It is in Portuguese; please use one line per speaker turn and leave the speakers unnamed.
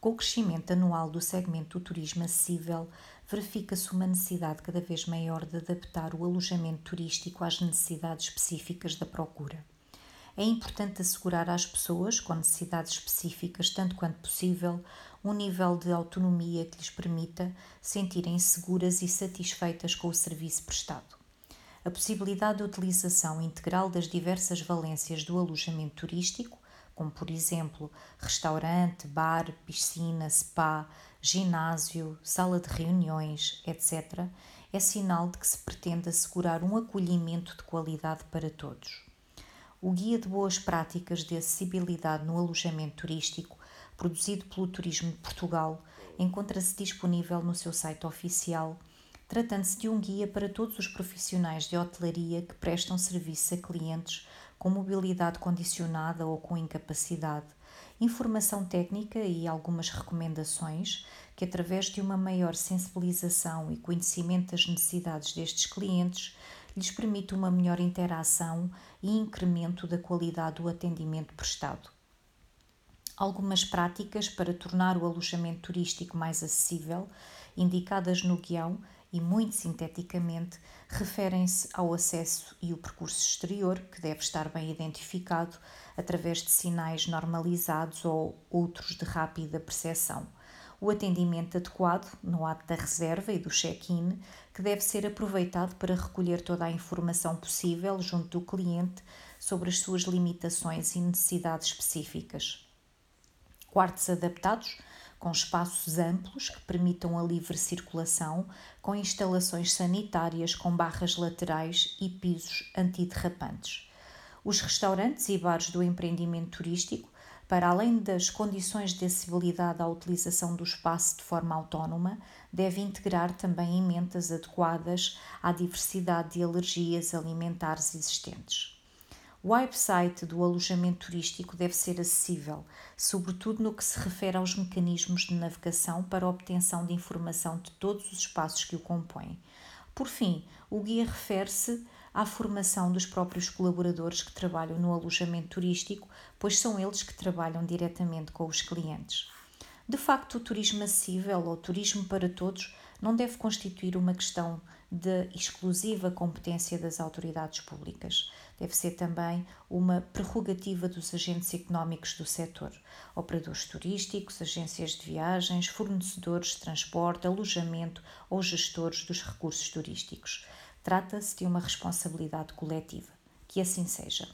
Com o crescimento anual do segmento do turismo acessível, verifica-se uma necessidade cada vez maior de adaptar o alojamento turístico às necessidades específicas da procura. É importante assegurar às pessoas com necessidades específicas, tanto quanto possível, um nível de autonomia que lhes permita sentirem-se seguras e satisfeitas com o serviço prestado. A possibilidade de utilização integral das diversas valências do alojamento turístico como por exemplo restaurante, bar, piscina, spa, ginásio, sala de reuniões, etc., é sinal de que se pretende assegurar um acolhimento de qualidade para todos. O Guia de Boas Práticas de Acessibilidade no Alojamento Turístico, produzido pelo Turismo de Portugal, encontra-se disponível no seu site oficial, tratando-se de um guia para todos os profissionais de hotelaria que prestam serviço a clientes com mobilidade condicionada ou com incapacidade, informação técnica e algumas recomendações que, através de uma maior sensibilização e conhecimento das necessidades destes clientes, lhes permite uma melhor interação e incremento da qualidade do atendimento prestado. Algumas práticas para tornar o alojamento turístico mais acessível, indicadas no guião, e, muito sinteticamente, referem-se ao acesso e o percurso exterior, que deve estar bem identificado através de sinais normalizados ou outros de rápida percepção. O atendimento adequado no ato da reserva e do check-in, que deve ser aproveitado para recolher toda a informação possível junto do cliente sobre as suas limitações e necessidades específicas. Quartos adaptados com espaços amplos que permitam a livre circulação, com instalações sanitárias com barras laterais e pisos antiderrapantes. Os restaurantes e bares do empreendimento turístico, para além das condições de acessibilidade à utilização do espaço de forma autónoma, devem integrar também emendas adequadas à diversidade de alergias alimentares existentes. O website do alojamento turístico deve ser acessível, sobretudo no que se refere aos mecanismos de navegação para obtenção de informação de todos os espaços que o compõem. Por fim, o guia refere-se à formação dos próprios colaboradores que trabalham no alojamento turístico, pois são eles que trabalham diretamente com os clientes. De facto, o turismo acessível ou turismo para todos não deve constituir uma questão de exclusiva competência das autoridades públicas. Deve ser também uma prerrogativa dos agentes económicos do setor, operadores turísticos, agências de viagens, fornecedores de transporte, alojamento ou gestores dos recursos turísticos. Trata-se de uma responsabilidade coletiva. Que assim seja.